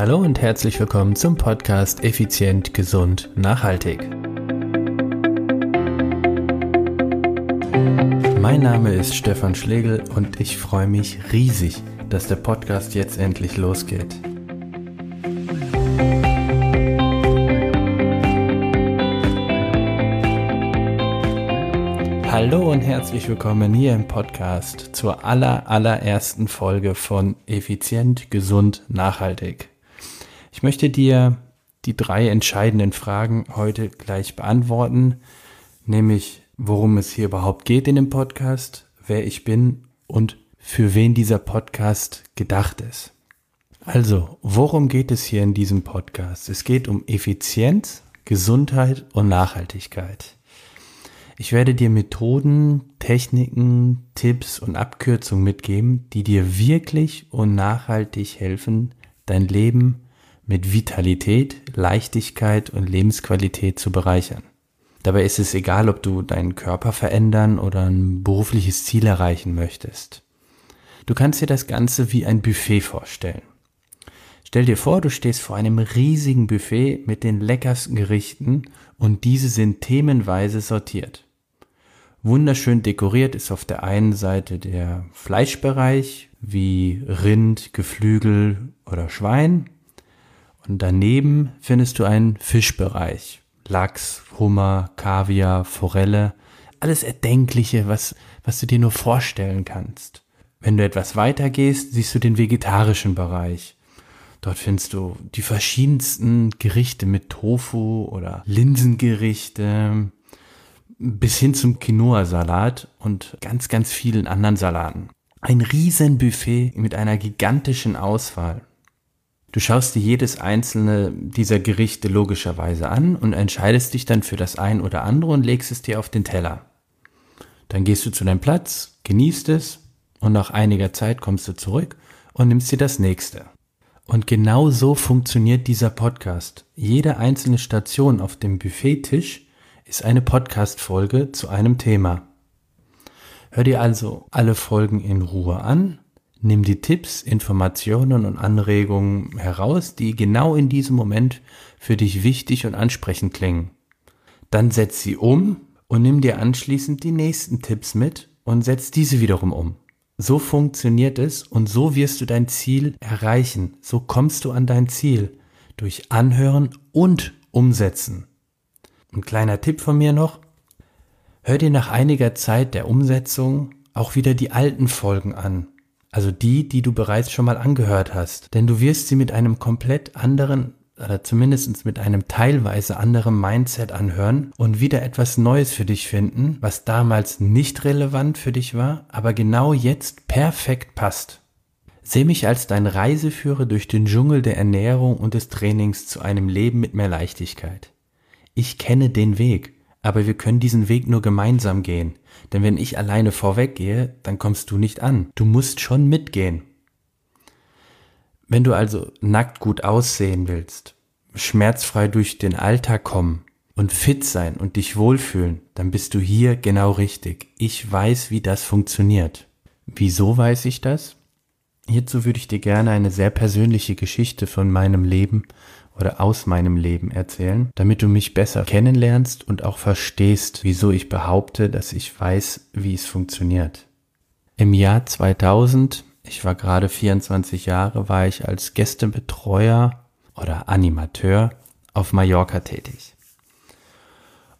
Hallo und herzlich willkommen zum Podcast Effizient, Gesund, Nachhaltig. Mein Name ist Stefan Schlegel und ich freue mich riesig, dass der Podcast jetzt endlich losgeht. Hallo und herzlich willkommen hier im Podcast zur aller, allerersten Folge von Effizient, Gesund, Nachhaltig. Ich möchte dir die drei entscheidenden Fragen heute gleich beantworten, nämlich worum es hier überhaupt geht in dem Podcast, wer ich bin und für wen dieser Podcast gedacht ist. Also, worum geht es hier in diesem Podcast? Es geht um Effizienz, Gesundheit und Nachhaltigkeit. Ich werde dir Methoden, Techniken, Tipps und Abkürzungen mitgeben, die dir wirklich und nachhaltig helfen, dein Leben mit Vitalität, Leichtigkeit und Lebensqualität zu bereichern. Dabei ist es egal, ob du deinen Körper verändern oder ein berufliches Ziel erreichen möchtest. Du kannst dir das Ganze wie ein Buffet vorstellen. Stell dir vor, du stehst vor einem riesigen Buffet mit den leckersten Gerichten und diese sind themenweise sortiert. Wunderschön dekoriert ist auf der einen Seite der Fleischbereich wie Rind, Geflügel oder Schwein. Und daneben findest du einen Fischbereich. Lachs, Hummer, Kaviar, Forelle. Alles Erdenkliche, was, was du dir nur vorstellen kannst. Wenn du etwas weiter gehst, siehst du den vegetarischen Bereich. Dort findest du die verschiedensten Gerichte mit Tofu oder Linsengerichte, bis hin zum Quinoa-Salat und ganz, ganz vielen anderen Salaten. Ein riesen Buffet mit einer gigantischen Auswahl. Du schaust dir jedes einzelne dieser Gerichte logischerweise an und entscheidest dich dann für das ein oder andere und legst es dir auf den Teller. Dann gehst du zu deinem Platz, genießt es und nach einiger Zeit kommst du zurück und nimmst dir das nächste. Und genau so funktioniert dieser Podcast. Jede einzelne Station auf dem Buffettisch ist eine Podcast-Folge zu einem Thema. Hör dir also alle Folgen in Ruhe an, nimm die Tipps, Informationen und Anregungen heraus, die genau in diesem Moment für dich wichtig und ansprechend klingen. Dann setz sie um und nimm dir anschließend die nächsten Tipps mit und setz diese wiederum um. So funktioniert es und so wirst du dein Ziel erreichen. So kommst du an dein Ziel durch Anhören und Umsetzen. Ein kleiner Tipp von mir noch. Hör dir nach einiger Zeit der Umsetzung auch wieder die alten Folgen an. Also die, die du bereits schon mal angehört hast. Denn du wirst sie mit einem komplett anderen oder zumindest mit einem teilweise anderen Mindset anhören und wieder etwas Neues für dich finden, was damals nicht relevant für dich war, aber genau jetzt perfekt passt. Seh mich als dein Reiseführer durch den Dschungel der Ernährung und des Trainings zu einem Leben mit mehr Leichtigkeit ich kenne den Weg, aber wir können diesen Weg nur gemeinsam gehen. Denn wenn ich alleine vorweggehe, dann kommst du nicht an. Du musst schon mitgehen. Wenn du also nackt gut aussehen willst, schmerzfrei durch den Alltag kommen und fit sein und dich wohlfühlen, dann bist du hier genau richtig. Ich weiß, wie das funktioniert. Wieso weiß ich das? Hierzu würde ich dir gerne eine sehr persönliche Geschichte von meinem Leben oder aus meinem Leben erzählen, damit du mich besser kennenlernst und auch verstehst, wieso ich behaupte, dass ich weiß, wie es funktioniert. Im Jahr 2000, ich war gerade 24 Jahre, war ich als Gästebetreuer oder Animateur auf Mallorca tätig.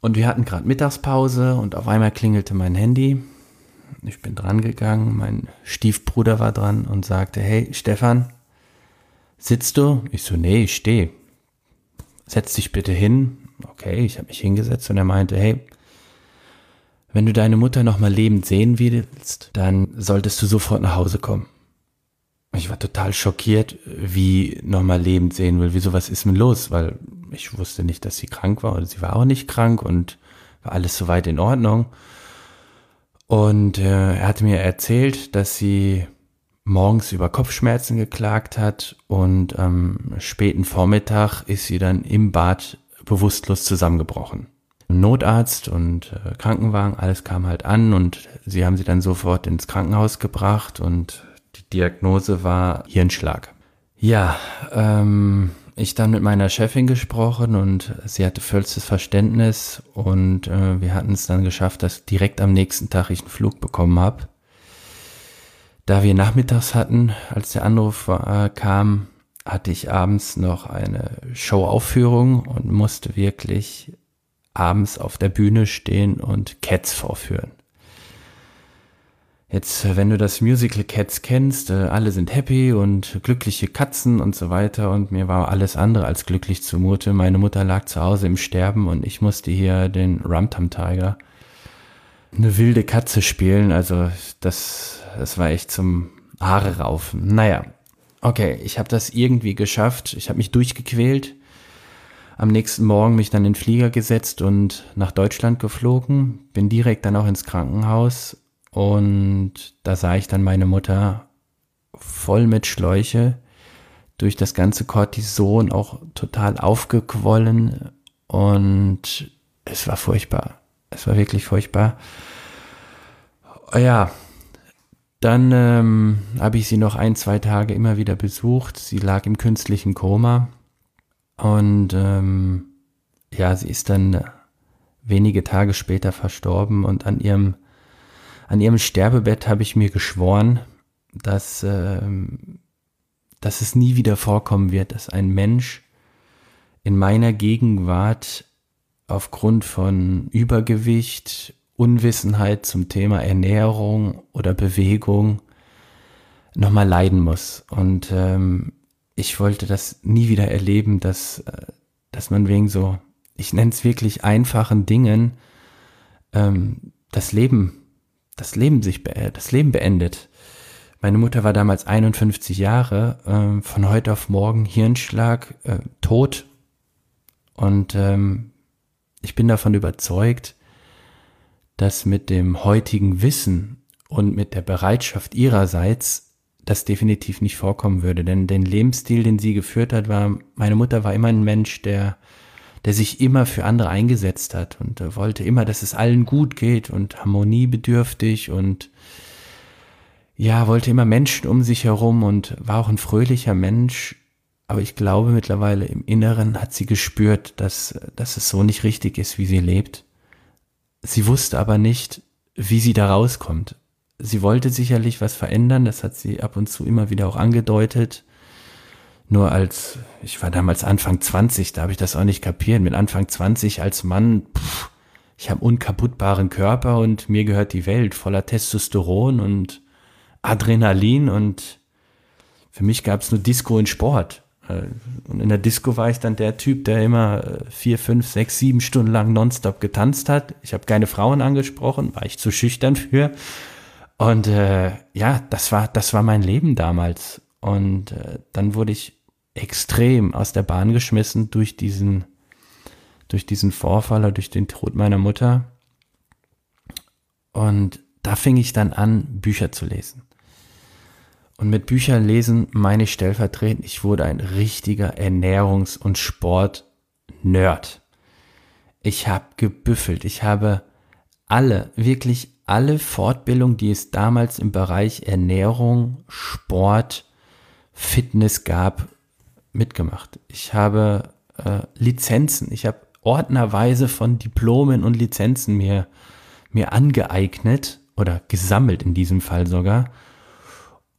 Und wir hatten gerade Mittagspause und auf einmal klingelte mein Handy. Ich bin dran gegangen, mein Stiefbruder war dran und sagte, hey Stefan, sitzt du? Ich so, nee, ich stehe setz dich bitte hin. Okay, ich habe mich hingesetzt und er meinte, hey, wenn du deine Mutter nochmal lebend sehen willst, dann solltest du sofort nach Hause kommen. Ich war total schockiert, wie nochmal lebend sehen will. Wieso, was ist mir los? Weil ich wusste nicht, dass sie krank war oder sie war auch nicht krank und war alles soweit in Ordnung. Und äh, er hatte mir erzählt, dass sie morgens über Kopfschmerzen geklagt hat und am späten Vormittag ist sie dann im Bad bewusstlos zusammengebrochen. Notarzt und äh, Krankenwagen, alles kam halt an und sie haben sie dann sofort ins Krankenhaus gebracht und die Diagnose war Hirnschlag. Ja, ähm, ich dann mit meiner Chefin gesprochen und sie hatte vollstes Verständnis und äh, wir hatten es dann geschafft, dass direkt am nächsten Tag ich einen Flug bekommen habe. Da wir nachmittags hatten, als der Anruf äh, kam, hatte ich abends noch eine Showaufführung und musste wirklich abends auf der Bühne stehen und Cats vorführen. Jetzt, wenn du das Musical Cats kennst, äh, alle sind happy und glückliche Katzen und so weiter und mir war alles andere als glücklich zumute. Meine Mutter lag zu Hause im Sterben und ich musste hier den Rumtum Tiger eine wilde Katze spielen. Also das, das war echt zum Haare raufen. Naja, okay, ich habe das irgendwie geschafft. Ich habe mich durchgequält. Am nächsten Morgen mich dann in den Flieger gesetzt und nach Deutschland geflogen. Bin direkt dann auch ins Krankenhaus und da sah ich dann meine Mutter voll mit Schläuche, durch das ganze Cortison auch total aufgequollen und es war furchtbar. Es war wirklich furchtbar. Ja, dann ähm, habe ich sie noch ein, zwei Tage immer wieder besucht. Sie lag im künstlichen Koma und ähm, ja, sie ist dann wenige Tage später verstorben und an ihrem an ihrem Sterbebett habe ich mir geschworen, dass, äh, dass es nie wieder vorkommen wird, dass ein Mensch in meiner Gegenwart aufgrund von Übergewicht, Unwissenheit zum Thema Ernährung oder Bewegung nochmal leiden muss. Und ähm, ich wollte das nie wieder erleben, dass, äh, dass man wegen so, ich nenne es wirklich einfachen Dingen, ähm, das Leben das Leben sich das Leben beendet. Meine Mutter war damals 51 Jahre, äh, von heute auf morgen Hirnschlag, äh, tot. Und ähm, ich bin davon überzeugt, dass mit dem heutigen Wissen und mit der Bereitschaft ihrerseits das definitiv nicht vorkommen würde. Denn den Lebensstil, den sie geführt hat, war, meine Mutter war immer ein Mensch, der der sich immer für andere eingesetzt hat und äh, wollte immer, dass es allen gut geht und harmoniebedürftig und ja, wollte immer Menschen um sich herum und war auch ein fröhlicher Mensch. Aber ich glaube mittlerweile im Inneren hat sie gespürt, dass, dass es so nicht richtig ist, wie sie lebt. Sie wusste aber nicht, wie sie da rauskommt. Sie wollte sicherlich was verändern, das hat sie ab und zu immer wieder auch angedeutet. Nur als, ich war damals Anfang 20, da habe ich das auch nicht kapiert. Mit Anfang 20 als Mann, pff, ich habe unkaputtbaren Körper und mir gehört die Welt voller Testosteron und Adrenalin und für mich gab es nur Disco und Sport. Äh, und in der Disco war ich dann der Typ, der immer äh, vier, fünf, sechs, sieben Stunden lang nonstop getanzt hat. Ich habe keine Frauen angesprochen, war ich zu schüchtern für. Und äh, ja, das war, das war mein Leben damals. Und äh, dann wurde ich extrem aus der Bahn geschmissen durch diesen, durch diesen Vorfall oder durch den Tod meiner Mutter. Und da fing ich dann an, Bücher zu lesen. Und mit Büchern lesen meine ich stellvertretend, ich wurde ein richtiger Ernährungs- und Sport-Nerd. Ich habe gebüffelt, ich habe alle, wirklich alle Fortbildungen, die es damals im Bereich Ernährung, Sport, Fitness gab, mitgemacht. Ich habe äh, Lizenzen, ich habe ordnerweise von Diplomen und Lizenzen mir, mir angeeignet oder gesammelt in diesem Fall sogar,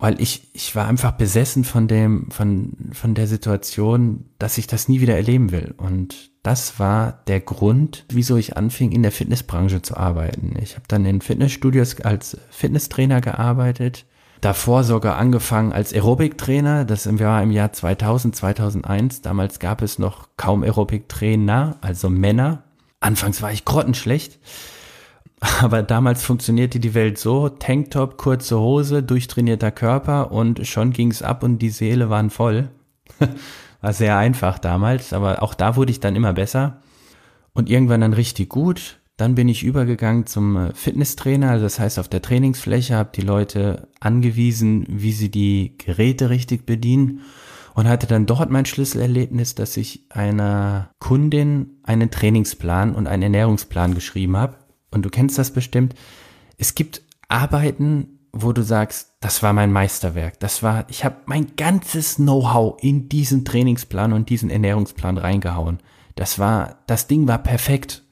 weil ich, ich war einfach besessen von dem, von, von der Situation, dass ich das nie wieder erleben will. Und das war der Grund, wieso ich anfing, in der Fitnessbranche zu arbeiten. Ich habe dann in Fitnessstudios als Fitnesstrainer gearbeitet, davor sogar angefangen als Aerobic-Trainer. Das war im Jahr 2000, 2001. Damals gab es noch kaum Aerobic-Trainer, also Männer. Anfangs war ich grottenschlecht. Aber damals funktionierte die Welt so, Tanktop, kurze Hose, durchtrainierter Körper und schon ging's ab und die Seele waren voll. War sehr einfach damals, aber auch da wurde ich dann immer besser und irgendwann dann richtig gut. Dann bin ich übergegangen zum äh, Fitnesstrainer, also das heißt auf der Trainingsfläche habe die Leute angewiesen, wie sie die Geräte richtig bedienen und hatte dann dort mein Schlüsselerlebnis, dass ich einer Kundin einen Trainingsplan und einen Ernährungsplan geschrieben habe. Und du kennst das bestimmt. Es gibt Arbeiten, wo du sagst, das war mein Meisterwerk. Das war, ich habe mein ganzes Know-how in diesen Trainingsplan und diesen Ernährungsplan reingehauen. Das war, das Ding war perfekt.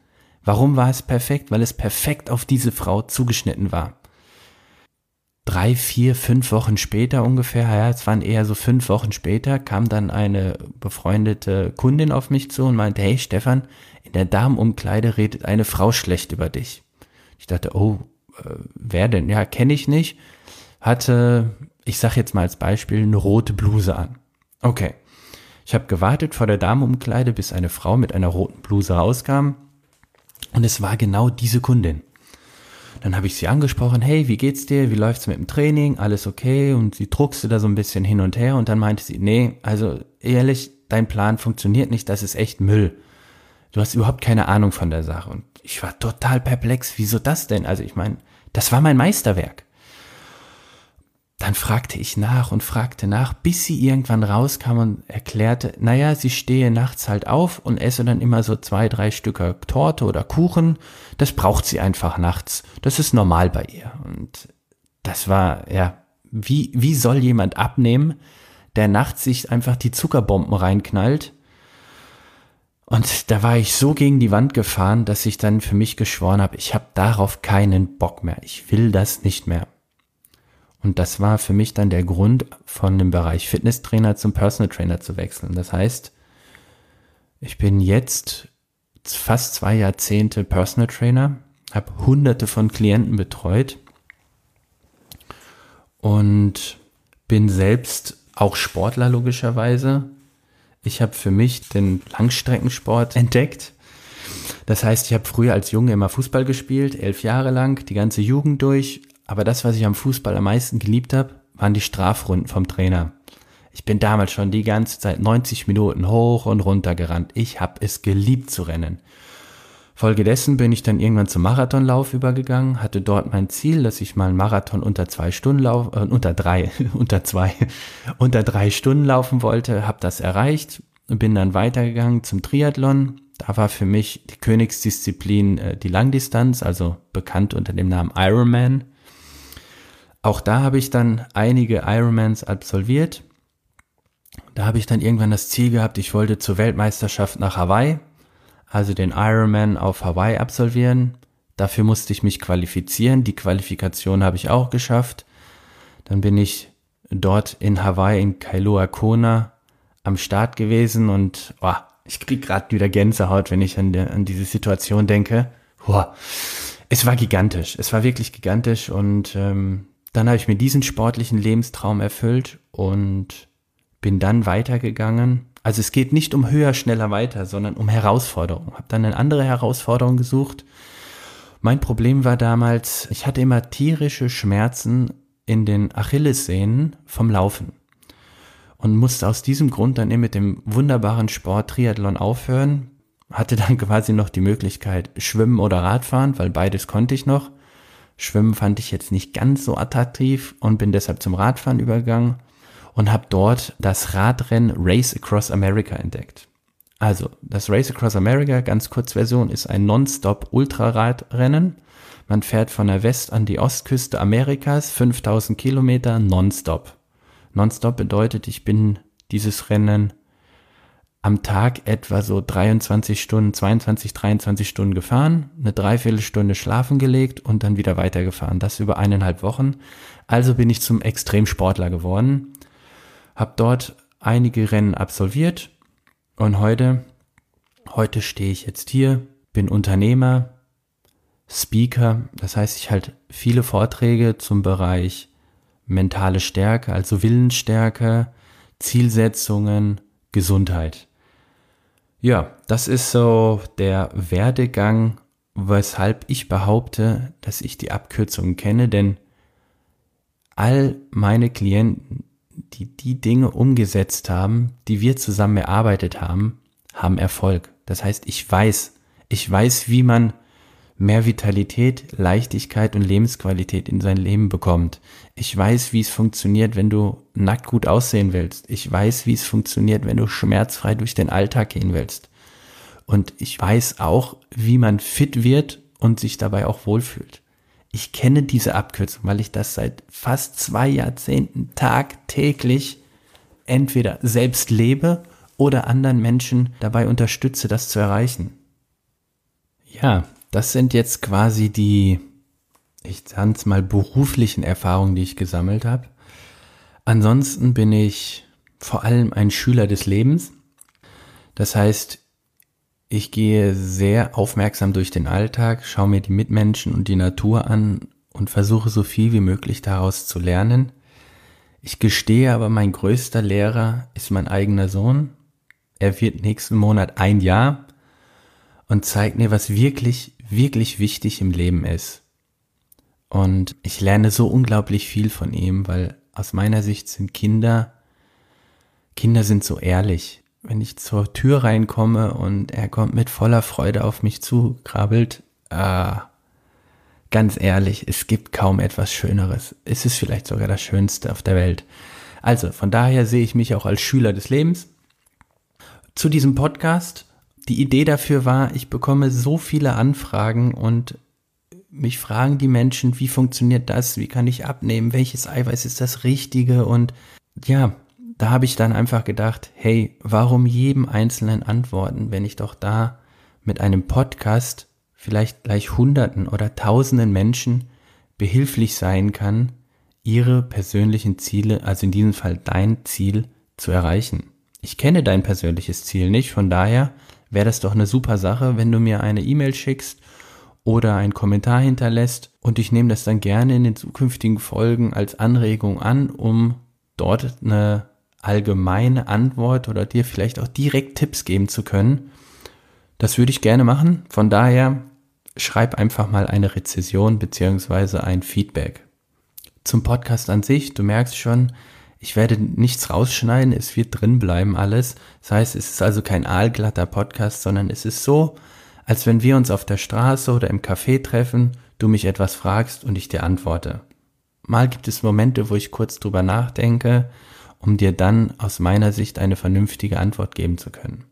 Warum war es perfekt? Weil es perfekt auf diese Frau zugeschnitten war. Drei, vier, fünf Wochen später ungefähr, ja, es waren eher so fünf Wochen später, kam dann eine befreundete Kundin auf mich zu und meinte, hey Stefan, in der Damenumkleide redet eine Frau schlecht über dich. Ich dachte, oh, äh, wer denn? Ja, kenne ich nicht. Hatte, ich sag jetzt mal als Beispiel, eine rote Bluse an. Okay. Ich habe gewartet vor der Damenumkleide, bis eine Frau mit einer roten Bluse rauskam. Und es war genau diese Kundin. Dann habe ich sie angesprochen, hey, wie geht's dir? Wie läuft's mit dem Training? Alles okay? Und sie druckste da so ein bisschen hin und her und dann meinte sie, nee, also ehrlich, dein Plan funktioniert nicht, das ist echt Müll. Du hast überhaupt keine Ahnung von der Sache. Und ich war total perplex, wieso das denn? Also ich meine, das war mein Meisterwerk. Dann fragte ich nach und fragte nach, bis sie irgendwann rauskam und erklärte, naja, sie stehe nachts halt auf und esse dann immer so zwei, drei Stücke Torte oder Kuchen. Das braucht sie einfach nachts. Das ist normal bei ihr. Und das war, ja, wie, wie soll jemand abnehmen, der nachts sich einfach die Zuckerbomben reinknallt? Und da war ich so gegen die Wand gefahren, dass ich dann für mich geschworen habe, ich habe darauf keinen Bock mehr. Ich will das nicht mehr. Und das war für mich dann der Grund, von dem Bereich Fitnesstrainer zum Personal Trainer zu wechseln. Das heißt, ich bin jetzt fast zwei Jahrzehnte Personal Trainer, habe hunderte von Klienten betreut und bin selbst auch Sportler logischerweise. Ich habe für mich den Langstreckensport entdeckt. Das heißt, ich habe früher als Junge immer Fußball gespielt, elf Jahre lang, die ganze Jugend durch, aber das, was ich am Fußball am meisten geliebt habe, waren die Strafrunden vom Trainer. Ich bin damals schon die ganze Zeit 90 Minuten hoch und runter gerannt. Ich habe es geliebt zu rennen. Folgedessen bin ich dann irgendwann zum Marathonlauf übergegangen, hatte dort mein Ziel, dass ich mal einen Marathon unter zwei Stunden lauf, äh, unter drei, unter zwei, unter drei Stunden laufen wollte, habe das erreicht und bin dann weitergegangen zum Triathlon. Da war für mich die Königsdisziplin äh, die Langdistanz, also bekannt unter dem Namen Ironman. Auch da habe ich dann einige Ironmans absolviert. Da habe ich dann irgendwann das Ziel gehabt, ich wollte zur Weltmeisterschaft nach Hawaii, also den Ironman auf Hawaii absolvieren. Dafür musste ich mich qualifizieren. Die Qualifikation habe ich auch geschafft. Dann bin ich dort in Hawaii in Kailua Kona am Start gewesen und oh, ich krieg gerade wieder Gänsehaut, wenn ich an, der, an diese Situation denke. Oh, es war gigantisch. Es war wirklich gigantisch und ähm, dann habe ich mir diesen sportlichen Lebenstraum erfüllt und bin dann weitergegangen. Also es geht nicht um höher, schneller, weiter, sondern um Herausforderungen. Habe dann eine andere Herausforderung gesucht. Mein Problem war damals, ich hatte immer tierische Schmerzen in den Achillessehnen vom Laufen und musste aus diesem Grund dann eben mit dem wunderbaren Sport Triathlon aufhören. Hatte dann quasi noch die Möglichkeit Schwimmen oder Radfahren, weil beides konnte ich noch. Schwimmen fand ich jetzt nicht ganz so attraktiv und bin deshalb zum Radfahren übergegangen und habe dort das Radrennen Race Across America entdeckt. Also, das Race Across America, ganz kurz Version, ist ein Non-Stop Ultraradrennen. Man fährt von der West- an die Ostküste Amerikas, 5000 Kilometer nonstop. Nonstop bedeutet, ich bin dieses Rennen am Tag etwa so 23 Stunden, 22, 23 Stunden gefahren, eine Dreiviertelstunde schlafen gelegt und dann wieder weitergefahren. Das über eineinhalb Wochen. Also bin ich zum Extremsportler geworden, habe dort einige Rennen absolviert und heute, heute stehe ich jetzt hier, bin Unternehmer, Speaker, das heißt, ich halte viele Vorträge zum Bereich mentale Stärke, also Willensstärke, Zielsetzungen, Gesundheit. Ja, das ist so der Werdegang, weshalb ich behaupte, dass ich die Abkürzungen kenne, denn all meine Klienten, die die Dinge umgesetzt haben, die wir zusammen erarbeitet haben, haben Erfolg. Das heißt, ich weiß, ich weiß, wie man mehr Vitalität, Leichtigkeit und Lebensqualität in sein Leben bekommt. Ich weiß, wie es funktioniert, wenn du nackt gut aussehen willst. Ich weiß, wie es funktioniert, wenn du schmerzfrei durch den Alltag gehen willst. Und ich weiß auch, wie man fit wird und sich dabei auch wohlfühlt. Ich kenne diese Abkürzung, weil ich das seit fast zwei Jahrzehnten tagtäglich entweder selbst lebe oder anderen Menschen dabei unterstütze, das zu erreichen. Ja, das sind jetzt quasi die, ich es mal, beruflichen Erfahrungen, die ich gesammelt habe. Ansonsten bin ich vor allem ein Schüler des Lebens. Das heißt, ich gehe sehr aufmerksam durch den Alltag, schaue mir die Mitmenschen und die Natur an und versuche so viel wie möglich daraus zu lernen. Ich gestehe aber, mein größter Lehrer ist mein eigener Sohn. Er wird nächsten Monat ein Jahr und zeigt mir, was wirklich, wirklich wichtig im Leben ist. Und ich lerne so unglaublich viel von ihm, weil aus meiner Sicht sind Kinder, Kinder sind so ehrlich wenn ich zur Tür reinkomme und er kommt mit voller Freude auf mich zukrabbelt, äh, ganz ehrlich, es gibt kaum etwas Schöneres. Es ist vielleicht sogar das Schönste auf der Welt. Also, von daher sehe ich mich auch als Schüler des Lebens. Zu diesem Podcast, die Idee dafür war, ich bekomme so viele Anfragen und mich fragen die Menschen, wie funktioniert das, wie kann ich abnehmen, welches Eiweiß ist das Richtige und ja, da habe ich dann einfach gedacht, hey, warum jedem Einzelnen antworten, wenn ich doch da mit einem Podcast vielleicht gleich Hunderten oder Tausenden Menschen behilflich sein kann, ihre persönlichen Ziele, also in diesem Fall dein Ziel, zu erreichen. Ich kenne dein persönliches Ziel nicht, von daher wäre das doch eine super Sache, wenn du mir eine E-Mail schickst oder einen Kommentar hinterlässt und ich nehme das dann gerne in den zukünftigen Folgen als Anregung an, um dort eine allgemeine Antwort oder dir vielleicht auch direkt Tipps geben zu können. Das würde ich gerne machen. Von daher schreib einfach mal eine Rezession beziehungsweise ein Feedback. Zum Podcast an sich, du merkst schon, ich werde nichts rausschneiden, es wird drin bleiben alles. Das heißt, es ist also kein aalglatter Podcast, sondern es ist so, als wenn wir uns auf der Straße oder im Café treffen, du mich etwas fragst und ich dir antworte. Mal gibt es Momente, wo ich kurz drüber nachdenke, um dir dann aus meiner Sicht eine vernünftige Antwort geben zu können.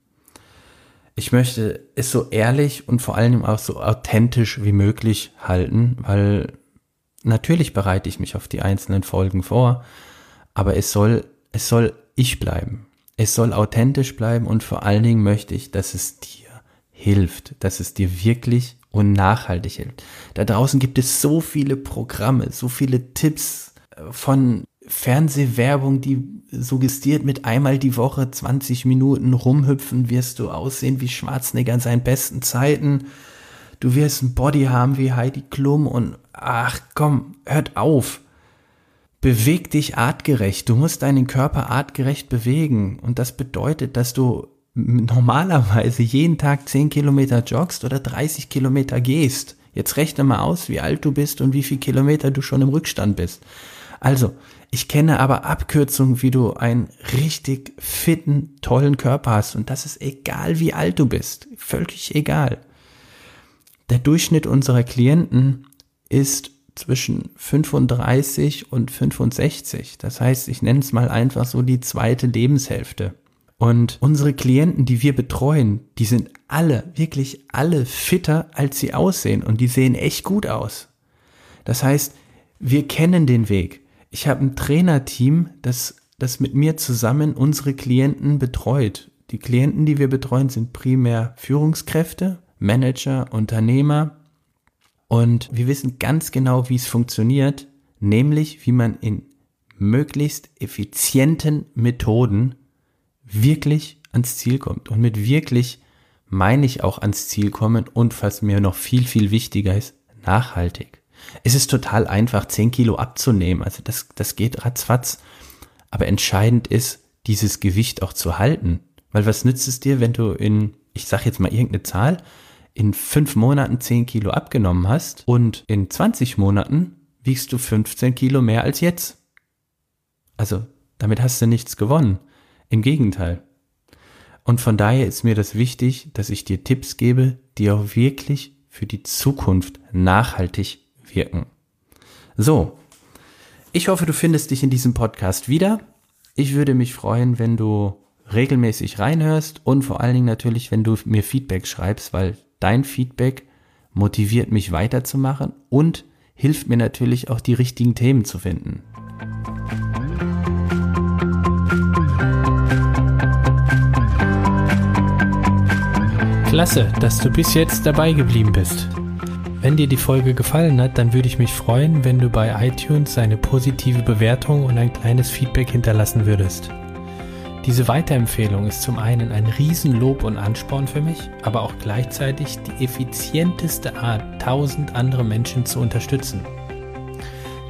Ich möchte es so ehrlich und vor allem auch so authentisch wie möglich halten, weil natürlich bereite ich mich auf die einzelnen Folgen vor, aber es soll, es soll ich bleiben. Es soll authentisch bleiben und vor allen Dingen möchte ich, dass es dir hilft, dass es dir wirklich und nachhaltig hilft. Da draußen gibt es so viele Programme, so viele Tipps von Fernsehwerbung, die suggestiert mit einmal die Woche 20 Minuten rumhüpfen, wirst du aussehen wie Schwarzenegger in seinen besten Zeiten. Du wirst ein Body haben wie Heidi Klum und ach komm, hört auf. Beweg dich artgerecht. Du musst deinen Körper artgerecht bewegen. Und das bedeutet, dass du normalerweise jeden Tag 10 Kilometer joggst oder 30 Kilometer gehst. Jetzt rechne mal aus, wie alt du bist und wie viel Kilometer du schon im Rückstand bist. Also, ich kenne aber Abkürzungen, wie du einen richtig fitten, tollen Körper hast. Und das ist egal, wie alt du bist. Völlig egal. Der Durchschnitt unserer Klienten ist zwischen 35 und 65. Das heißt, ich nenne es mal einfach so die zweite Lebenshälfte. Und unsere Klienten, die wir betreuen, die sind alle, wirklich alle fitter, als sie aussehen. Und die sehen echt gut aus. Das heißt, wir kennen den Weg. Ich habe ein Trainerteam, das, das mit mir zusammen unsere Klienten betreut. Die Klienten, die wir betreuen, sind primär Führungskräfte, Manager, Unternehmer. Und wir wissen ganz genau, wie es funktioniert, nämlich wie man in möglichst effizienten Methoden wirklich ans Ziel kommt. Und mit wirklich meine ich auch ans Ziel kommen und was mir noch viel, viel wichtiger ist, nachhaltig. Es ist total einfach, 10 Kilo abzunehmen. Also das, das geht ratzfatz. Aber entscheidend ist, dieses Gewicht auch zu halten. Weil was nützt es dir, wenn du in, ich sag jetzt mal irgendeine Zahl, in fünf Monaten 10 Kilo abgenommen hast und in 20 Monaten wiegst du 15 Kilo mehr als jetzt. Also damit hast du nichts gewonnen. Im Gegenteil. Und von daher ist mir das wichtig, dass ich dir Tipps gebe, die auch wirklich für die Zukunft nachhaltig wirken. So, ich hoffe, du findest dich in diesem Podcast wieder. Ich würde mich freuen, wenn du regelmäßig reinhörst und vor allen Dingen natürlich, wenn du mir Feedback schreibst, weil dein Feedback motiviert mich weiterzumachen und hilft mir natürlich auch die richtigen Themen zu finden. Klasse, dass du bis jetzt dabei geblieben bist. Wenn dir die Folge gefallen hat, dann würde ich mich freuen, wenn du bei iTunes eine positive Bewertung und ein kleines Feedback hinterlassen würdest. Diese Weiterempfehlung ist zum einen ein Riesenlob und Ansporn für mich, aber auch gleichzeitig die effizienteste Art, tausend andere Menschen zu unterstützen.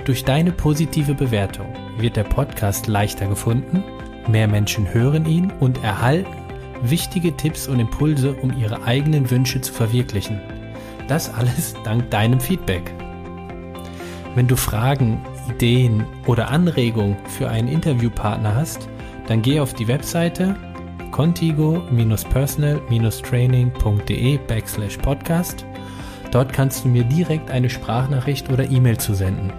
Durch deine positive Bewertung wird der Podcast leichter gefunden, mehr Menschen hören ihn und erhalten wichtige Tipps und Impulse, um ihre eigenen Wünsche zu verwirklichen. Das alles dank deinem Feedback. Wenn du Fragen, Ideen oder Anregungen für einen Interviewpartner hast, dann geh auf die Webseite contigo-personal-training.de backslash podcast. Dort kannst du mir direkt eine Sprachnachricht oder E-Mail zusenden.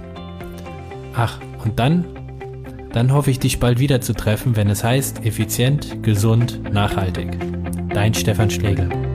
Ach, und dann dann hoffe ich, dich bald wieder zu treffen, wenn es heißt, effizient, gesund, nachhaltig. Dein Stefan Schlegel.